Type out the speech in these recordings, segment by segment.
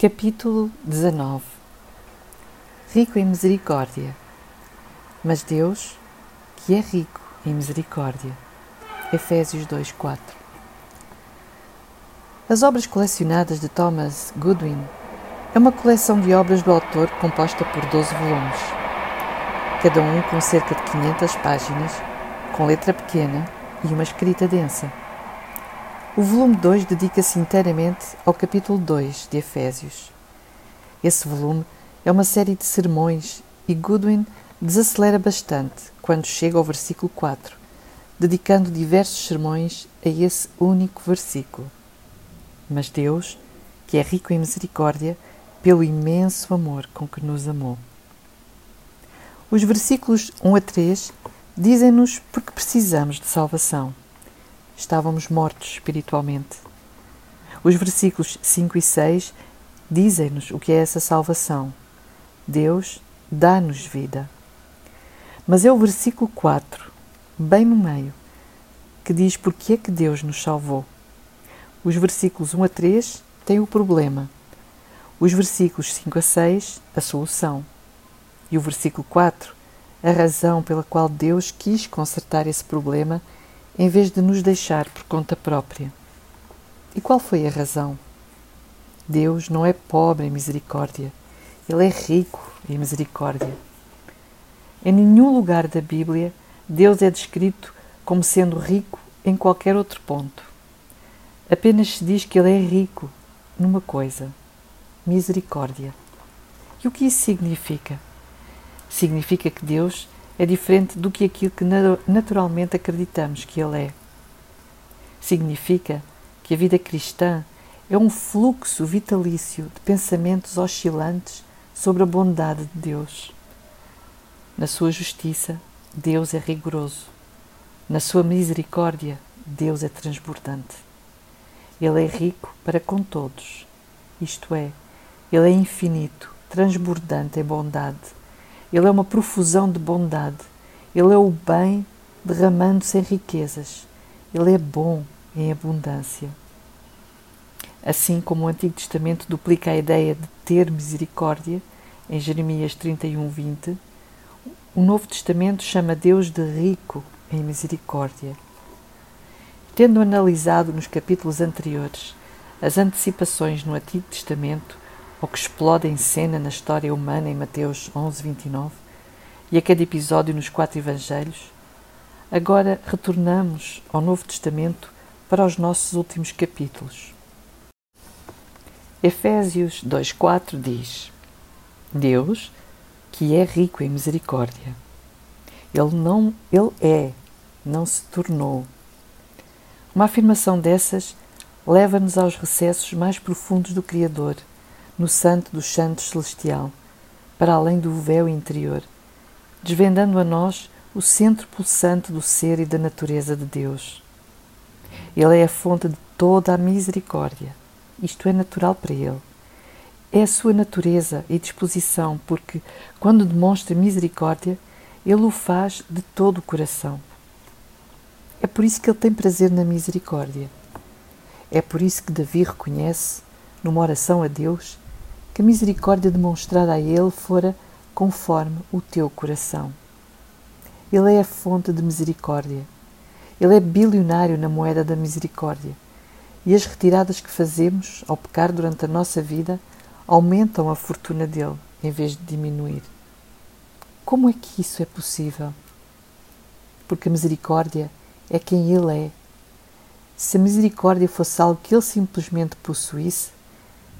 Capítulo 19 Rico em misericórdia, mas Deus, que é rico em misericórdia. Efésios 2:4 As obras colecionadas de Thomas Goodwin é uma coleção de obras do autor composta por 12 volumes, cada um com cerca de 500 páginas, com letra pequena e uma escrita densa. O volume 2 dedica-se inteiramente ao capítulo 2 de Efésios. Esse volume é uma série de sermões e Goodwin desacelera bastante quando chega ao versículo 4, dedicando diversos sermões a esse único versículo. Mas Deus, que é rico em misericórdia, pelo imenso amor com que nos amou. Os versículos 1 a 3 dizem-nos porque precisamos de salvação estávamos mortos espiritualmente. Os versículos 5 e 6 dizem-nos o que é essa salvação. Deus dá-nos vida. Mas é o versículo 4, bem no meio, que diz porque é que Deus nos salvou. Os versículos 1 a 3 têm o problema. Os versículos 5 a 6, a solução. E o versículo 4, a razão pela qual Deus quis consertar esse problema em vez de nos deixar por conta própria. E qual foi a razão? Deus não é pobre em misericórdia, Ele é rico em misericórdia. Em nenhum lugar da Bíblia Deus é descrito como sendo rico em qualquer outro ponto. Apenas se diz que Ele é rico numa coisa: misericórdia. E o que isso significa? Significa que Deus é diferente do que aquilo que naturalmente acreditamos que Ele é. Significa que a vida cristã é um fluxo vitalício de pensamentos oscilantes sobre a bondade de Deus. Na sua justiça, Deus é rigoroso. Na sua misericórdia, Deus é transbordante. Ele é rico para com todos, isto é, Ele é infinito, transbordante em bondade ele é uma profusão de bondade. Ele é o bem derramando-se em riquezas. Ele é bom em abundância. Assim como o Antigo Testamento duplica a ideia de ter misericórdia, em Jeremias 31, 20, o Novo Testamento chama Deus de rico em misericórdia. Tendo analisado nos capítulos anteriores as antecipações no Antigo Testamento ou que explode em cena na história humana em Mateus 11, 29 e a cada episódio nos quatro Evangelhos, agora retornamos ao Novo Testamento para os nossos últimos capítulos. Efésios 2,4 diz: Deus, que é rico em misericórdia, Ele não, Ele é, não se tornou. Uma afirmação dessas leva-nos aos recessos mais profundos do Criador no Santo dos Santos Celestial, para além do véu interior, desvendando a nós o centro pulsante do ser e da natureza de Deus. Ele é a fonte de toda a misericórdia, isto é natural para Ele. É a sua natureza e disposição, porque, quando demonstra misericórdia, Ele o faz de todo o coração. É por isso que Ele tem prazer na misericórdia. É por isso que Davi reconhece, numa oração a Deus, que a misericórdia demonstrada a ele fora conforme o teu coração. Ele é a fonte de misericórdia. Ele é bilionário na moeda da misericórdia. E as retiradas que fazemos ao pecar durante a nossa vida aumentam a fortuna dele em vez de diminuir. Como é que isso é possível? Porque a misericórdia é quem ele é. Se a misericórdia fosse algo que ele simplesmente possuísse,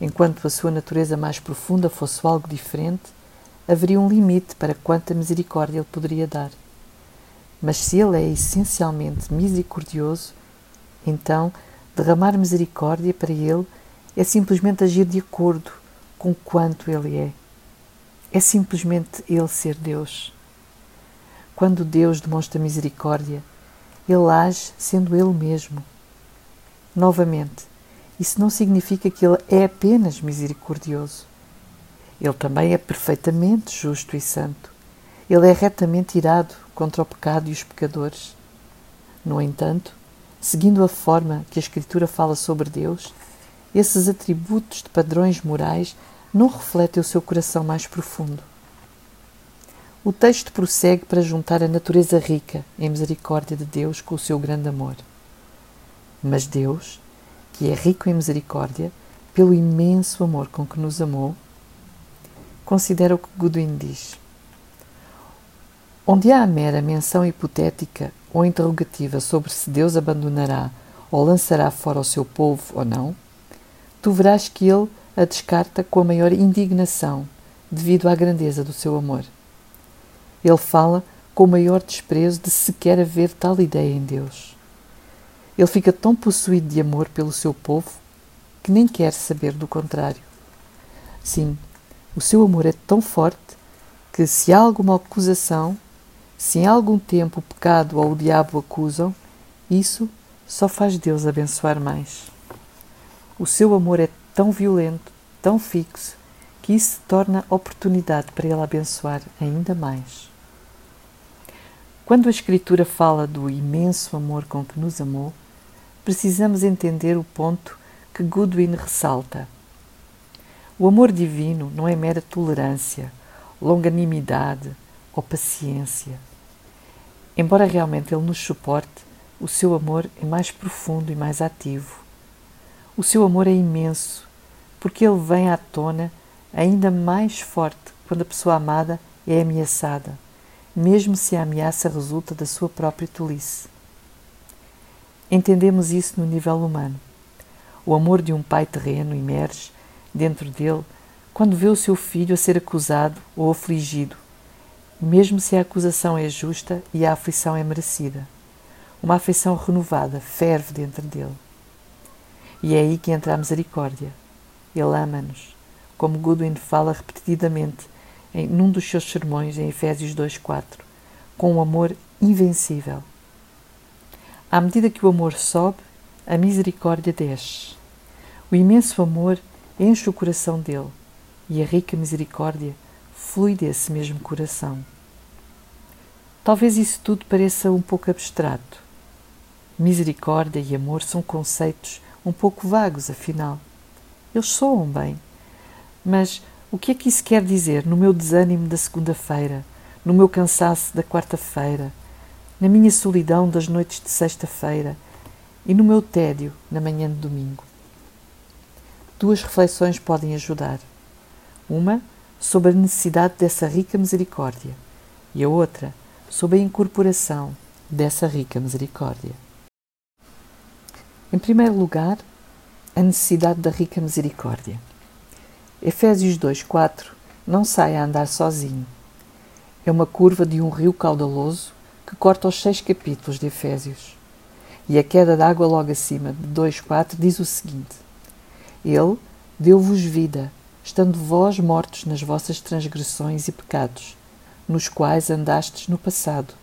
Enquanto a sua natureza mais profunda fosse algo diferente, haveria um limite para quanta misericórdia ele poderia dar. Mas se ele é essencialmente misericordioso, então derramar misericórdia para ele é simplesmente agir de acordo com quanto ele é. É simplesmente ele ser Deus. Quando Deus demonstra misericórdia, ele age sendo ele mesmo. Novamente, isso não significa que Ele é apenas misericordioso. Ele também é perfeitamente justo e santo. Ele é retamente irado contra o pecado e os pecadores. No entanto, seguindo a forma que a Escritura fala sobre Deus, esses atributos de padrões morais não refletem o seu coração mais profundo. O texto prossegue para juntar a natureza rica em misericórdia de Deus com o seu grande amor. Mas Deus, que é rico em misericórdia, pelo imenso amor com que nos amou, considera o que Godwin diz. Onde há a mera menção hipotética ou interrogativa sobre se Deus abandonará ou lançará fora o seu povo ou não, tu verás que ele a descarta com a maior indignação devido à grandeza do seu amor. Ele fala com o maior desprezo de sequer haver tal ideia em Deus. Ele fica tão possuído de amor pelo seu povo que nem quer saber do contrário. Sim, o seu amor é tão forte que, se há alguma acusação, se em algum tempo o pecado ou o diabo acusam, isso só faz Deus abençoar mais. O seu amor é tão violento, tão fixo, que isso se torna oportunidade para ele abençoar ainda mais. Quando a Escritura fala do imenso amor com que nos amou, precisamos entender o ponto que Goodwin ressalta. O amor divino não é mera tolerância, longanimidade ou paciência. Embora realmente ele nos suporte, o seu amor é mais profundo e mais ativo. O seu amor é imenso, porque ele vem à tona ainda mais forte quando a pessoa amada é ameaçada, mesmo se a ameaça resulta da sua própria tolice. Entendemos isso no nível humano. O amor de um pai terreno emerge dentro dele quando vê o seu filho a ser acusado ou afligido, mesmo se a acusação é justa e a aflição é merecida. Uma afeição renovada ferve dentro dele. E é aí que entra a misericórdia. Ele ama-nos, como Goodwin fala repetidamente em num dos seus sermões em Efésios 2:4, com um amor invencível. À medida que o amor sobe, a misericórdia desce. O imenso amor enche o coração dele e a rica misericórdia flui desse mesmo coração. Talvez isso tudo pareça um pouco abstrato. Misericórdia e amor são conceitos um pouco vagos, afinal. Eles soam bem. Mas o que é que isso quer dizer no meu desânimo da segunda-feira, no meu cansaço da quarta-feira, na minha solidão das noites de sexta-feira e no meu tédio na manhã de domingo? duas reflexões podem ajudar. Uma sobre a necessidade dessa rica misericórdia e a outra sobre a incorporação dessa rica misericórdia. Em primeiro lugar, a necessidade da rica misericórdia. Efésios 2:4 não sai a andar sozinho. É uma curva de um rio caudaloso que corta os seis capítulos de Efésios. E a queda d'água logo acima de 2:4 diz o seguinte: ele deu-vos vida, estando vós mortos nas vossas transgressões e pecados, nos quais andastes no passado,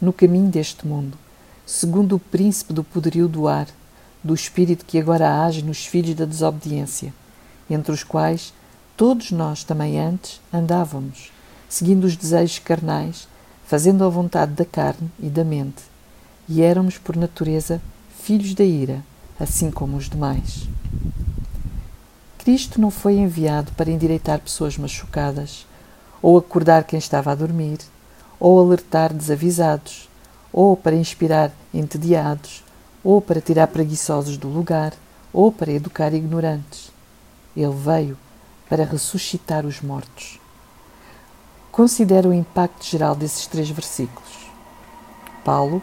no caminho deste mundo, segundo o príncipe do poderio do ar, do espírito que agora age nos filhos da desobediência, entre os quais todos nós também antes andávamos, seguindo os desejos carnais, fazendo a vontade da carne e da mente, e éramos por natureza filhos da ira, assim como os demais. Cristo não foi enviado para endireitar pessoas machucadas, ou acordar quem estava a dormir, ou alertar desavisados, ou para inspirar entediados, ou para tirar preguiçosos do lugar, ou para educar ignorantes. Ele veio para ressuscitar os mortos. Considera o impacto geral desses três versículos. Paulo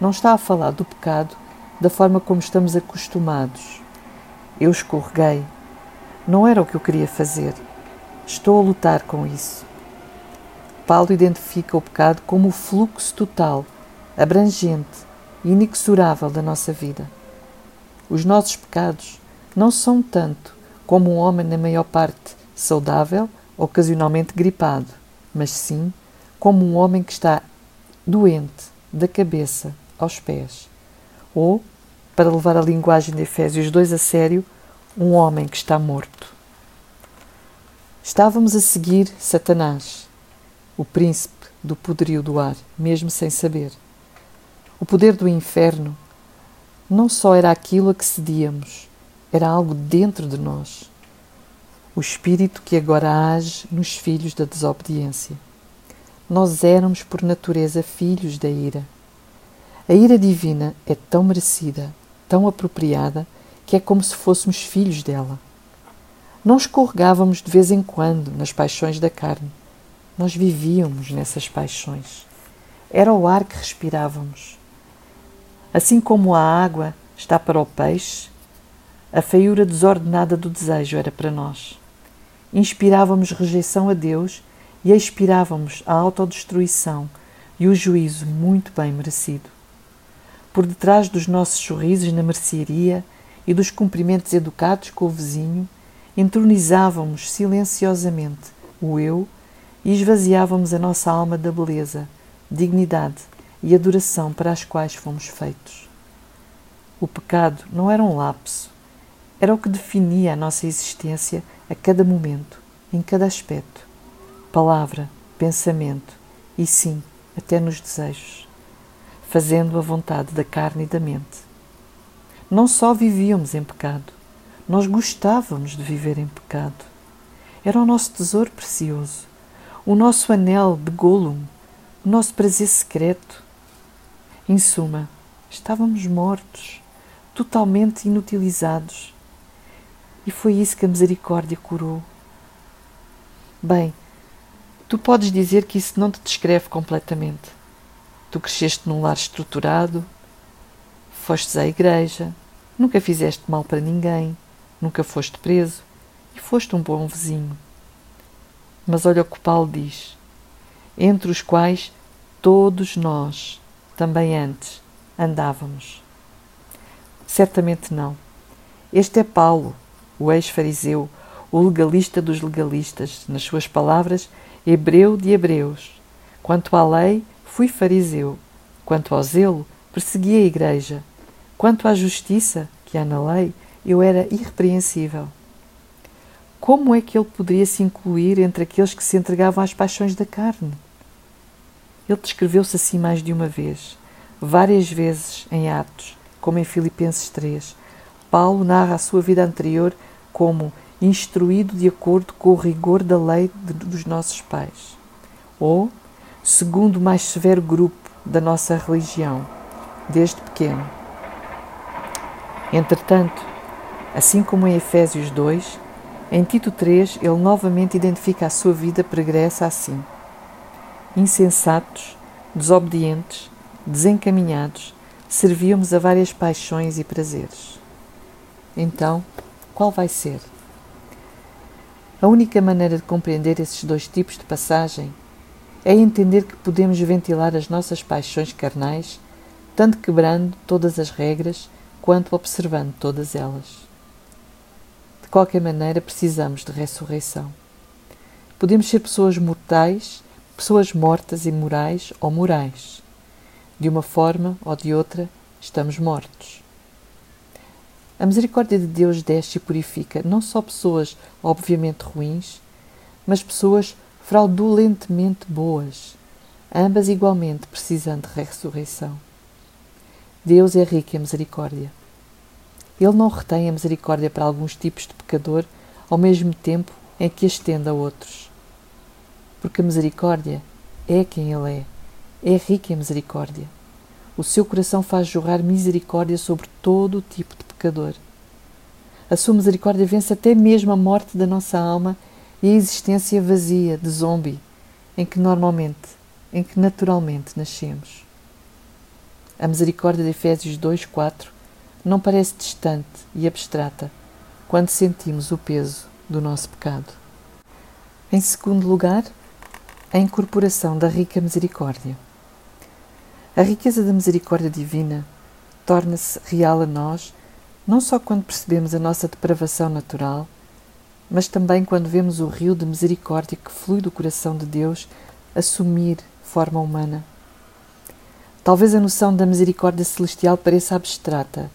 não está a falar do pecado da forma como estamos acostumados. Eu escorreguei, não era o que eu queria fazer. Estou a lutar com isso. Paulo identifica o pecado como o fluxo total, abrangente e inexorável da nossa vida. Os nossos pecados não são tanto como um homem, na maior parte, saudável, ocasionalmente gripado, mas sim como um homem que está doente, da cabeça aos pés. Ou, para levar a linguagem de Efésios 2 a sério, um homem que está morto. Estávamos a seguir Satanás, o príncipe do poderio do ar, mesmo sem saber. O poder do inferno não só era aquilo a que cedíamos, era algo dentro de nós. O espírito que agora age nos filhos da desobediência. Nós éramos por natureza filhos da ira. A ira divina é tão merecida, tão apropriada, que é como se fôssemos filhos dela. Não escorregávamos de vez em quando nas paixões da carne. Nós vivíamos nessas paixões. Era o ar que respirávamos. Assim como a água está para o peixe, a feiura desordenada do desejo era para nós. Inspirávamos rejeição a Deus e expirávamos a autodestruição e o juízo muito bem merecido. Por detrás dos nossos sorrisos na mercearia e dos cumprimentos educados com o vizinho, entronizávamos silenciosamente o eu e esvaziávamos a nossa alma da beleza, dignidade e adoração para as quais fomos feitos. O pecado não era um lapso, era o que definia a nossa existência a cada momento, em cada aspecto, palavra, pensamento e, sim, até nos desejos, fazendo a vontade da carne e da mente. Não só vivíamos em pecado, nós gostávamos de viver em pecado. Era o nosso tesouro precioso, o nosso anel de Gollum, o nosso prazer secreto. Em suma, estávamos mortos, totalmente inutilizados, e foi isso que a misericórdia curou. Bem, tu podes dizer que isso não te descreve completamente. Tu cresceste num lar estruturado, fostes à igreja, nunca fizeste mal para ninguém, nunca foste preso e foste um bom vizinho. Mas olha o que Paulo diz: entre os quais todos nós, também antes, andávamos. Certamente não. Este é Paulo, o ex-fariseu, o legalista dos legalistas, nas suas palavras, hebreu de hebreus. Quanto à lei, fui fariseu. Quanto ao zelo, persegui a igreja. Quanto à justiça, que há na lei, eu era irrepreensível. Como é que ele poderia se incluir entre aqueles que se entregavam às paixões da carne? Ele descreveu-se assim mais de uma vez, várias vezes em Atos, como em Filipenses 3. Paulo narra a sua vida anterior como instruído de acordo com o rigor da lei de, dos nossos pais, ou segundo o mais severo grupo da nossa religião, desde pequeno. Entretanto, assim como em Efésios 2, em Tito 3 ele novamente identifica a sua vida pregressa assim: insensatos, desobedientes, desencaminhados, servíamos a várias paixões e prazeres. Então, qual vai ser? A única maneira de compreender esses dois tipos de passagem é entender que podemos ventilar as nossas paixões carnais, tanto quebrando todas as regras quanto observando todas elas. De qualquer maneira, precisamos de ressurreição. Podemos ser pessoas mortais, pessoas mortas e morais ou morais. De uma forma ou de outra, estamos mortos. A misericórdia de Deus desce e purifica não só pessoas obviamente ruins, mas pessoas fraudulentemente boas, ambas igualmente precisando de ressurreição. Deus é rico em misericórdia. Ele não retém a misericórdia para alguns tipos de pecador ao mesmo tempo em que a estende a outros. Porque a misericórdia é quem Ele é, é rica em misericórdia. O seu coração faz jorrar misericórdia sobre todo o tipo de pecador. A sua misericórdia vence até mesmo a morte da nossa alma e a existência vazia de zombie em que normalmente, em que naturalmente nascemos. A misericórdia de Efésios 2:4 não parece distante e abstrata quando sentimos o peso do nosso pecado. Em segundo lugar, a incorporação da rica misericórdia. A riqueza da misericórdia divina torna-se real a nós não só quando percebemos a nossa depravação natural, mas também quando vemos o rio de misericórdia que flui do coração de Deus assumir forma humana. Talvez a noção da misericórdia celestial pareça abstrata,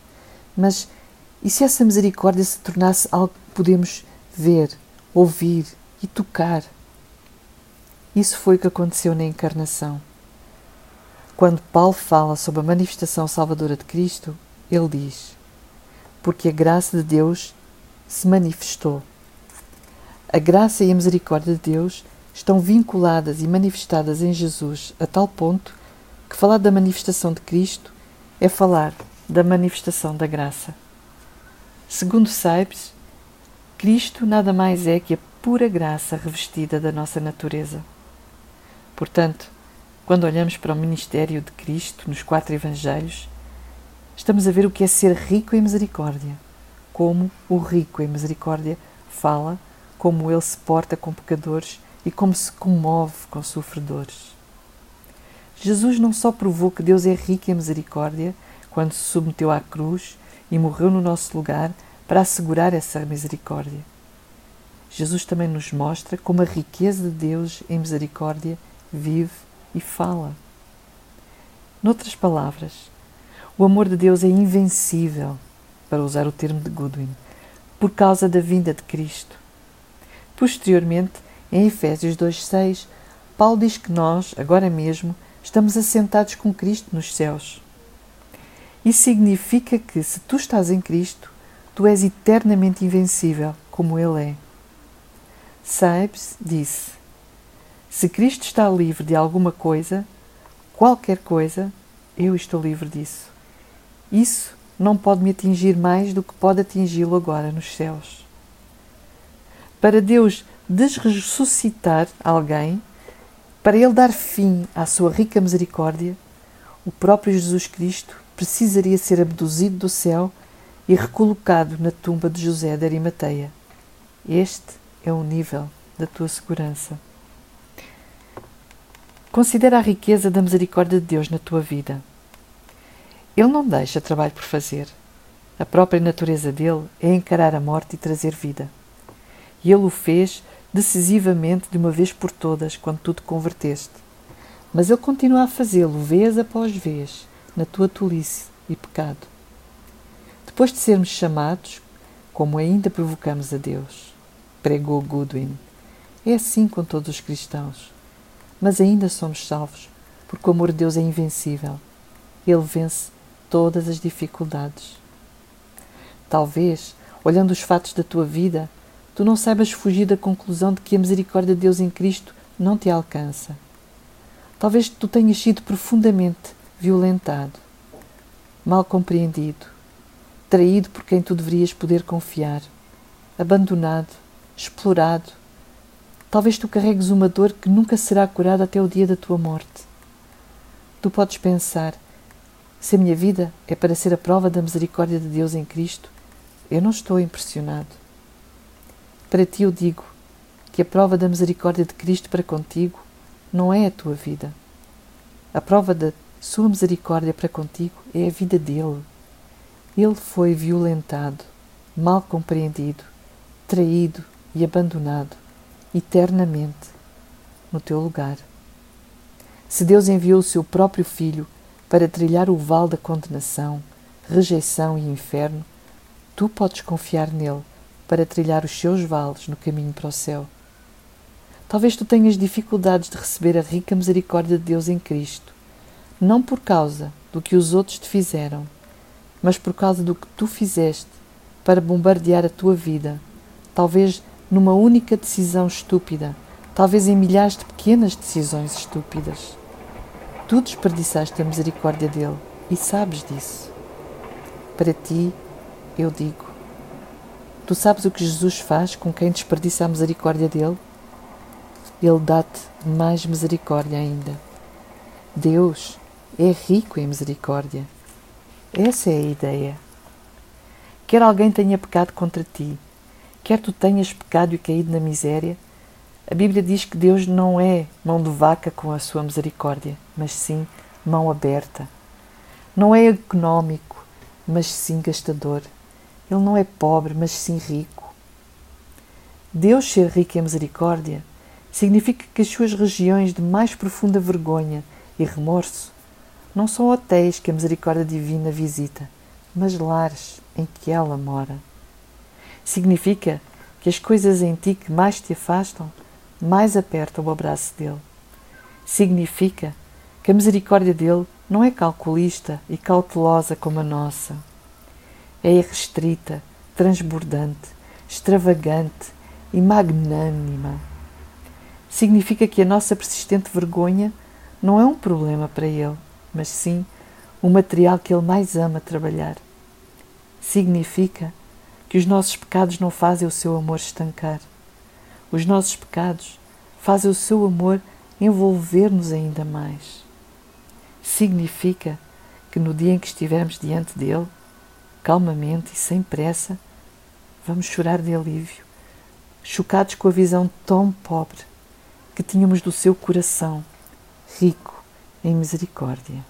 mas e se essa misericórdia se tornasse algo que podemos ver, ouvir e tocar? Isso foi o que aconteceu na encarnação. Quando Paulo fala sobre a manifestação salvadora de Cristo, ele diz: porque a graça de Deus se manifestou. A graça e a misericórdia de Deus estão vinculadas e manifestadas em Jesus a tal ponto que falar da manifestação de Cristo é falar da manifestação da graça. Segundo Saibes, Cristo nada mais é que a pura graça revestida da nossa natureza. Portanto, quando olhamos para o ministério de Cristo nos quatro Evangelhos, estamos a ver o que é ser rico em misericórdia, como o rico em misericórdia fala, como ele se porta com pecadores e como se comove com sofredores. Jesus não só provou que Deus é rico em misericórdia quando se submeteu à cruz e morreu no nosso lugar para assegurar essa misericórdia. Jesus também nos mostra como a riqueza de Deus em misericórdia vive e fala. Noutras palavras, o amor de Deus é invencível, para usar o termo de Goodwin, por causa da vinda de Cristo. Posteriormente, em Efésios 2,6, Paulo diz que nós, agora mesmo, estamos assentados com Cristo nos céus. Isso significa que, se tu estás em Cristo, tu és eternamente invencível, como Ele é. Saibes disse: Se Cristo está livre de alguma coisa, qualquer coisa, eu estou livre disso. Isso não pode me atingir mais do que pode atingi-lo agora nos céus. Para Deus desressuscitar alguém, para ele dar fim à sua rica misericórdia, o próprio Jesus Cristo precisaria ser abduzido do céu e recolocado na tumba de José de Arimateia. Este é o nível da tua segurança. Considera a riqueza da misericórdia de Deus na tua vida. Ele não deixa trabalho por fazer. A própria natureza dele é encarar a morte e trazer vida. E ele o fez decisivamente de uma vez por todas quando tu te converteste. Mas Ele continua a fazê-lo vez após vez, na tua tolice e pecado. Depois de sermos chamados, como ainda provocamos a Deus, pregou Goodwin. É assim com todos os cristãos. Mas ainda somos salvos, porque o amor de Deus é invencível. Ele vence todas as dificuldades. Talvez, olhando os fatos da tua vida, tu não saibas fugir da conclusão de que a misericórdia de Deus em Cristo não te alcança. Talvez tu tenhas sido profundamente violentado, mal compreendido, traído por quem tu deverias poder confiar, abandonado, explorado. Talvez tu carregues uma dor que nunca será curada até o dia da tua morte. Tu podes pensar: se a minha vida é para ser a prova da misericórdia de Deus em Cristo, eu não estou impressionado. Para ti eu digo que a prova da misericórdia de Cristo para contigo não é a tua vida. A prova da sua misericórdia para contigo é a vida dele. Ele foi violentado, mal compreendido, traído e abandonado eternamente no teu lugar. Se Deus enviou o seu próprio Filho para trilhar o vale da condenação, rejeição e inferno, tu podes confiar nele para trilhar os seus vales no caminho para o céu. Talvez tu tenhas dificuldades de receber a rica misericórdia de Deus em Cristo, não por causa do que os outros te fizeram, mas por causa do que tu fizeste para bombardear a tua vida, talvez numa única decisão estúpida, talvez em milhares de pequenas decisões estúpidas. Tu desperdiçaste a misericórdia dele e sabes disso. Para ti, eu digo: Tu sabes o que Jesus faz com quem desperdiça a misericórdia dele? Ele dá-te mais misericórdia ainda. Deus é rico em misericórdia. Essa é a ideia. Quer alguém tenha pecado contra ti, quer tu tenhas pecado e caído na miséria, a Bíblia diz que Deus não é mão de vaca com a sua misericórdia, mas sim mão aberta. Não é económico, mas sim gastador. Ele não é pobre, mas sim rico. Deus ser rico em misericórdia significa que as suas regiões de mais profunda vergonha e remorso não são hotéis que a misericórdia divina visita, mas lares em que ela mora. Significa que as coisas em ti que mais te afastam, mais apertam o abraço dele. Significa que a misericórdia dele não é calculista e cautelosa como a nossa. é irrestrita, transbordante, extravagante e magnânima. Significa que a nossa persistente vergonha não é um problema para ele, mas sim o material que ele mais ama trabalhar. Significa que os nossos pecados não fazem o seu amor estancar. Os nossos pecados fazem o seu amor envolver-nos ainda mais. Significa que no dia em que estivermos diante dele, calmamente e sem pressa, vamos chorar de alívio, chocados com a visão tão pobre que tínhamos do seu coração, rico em misericórdia.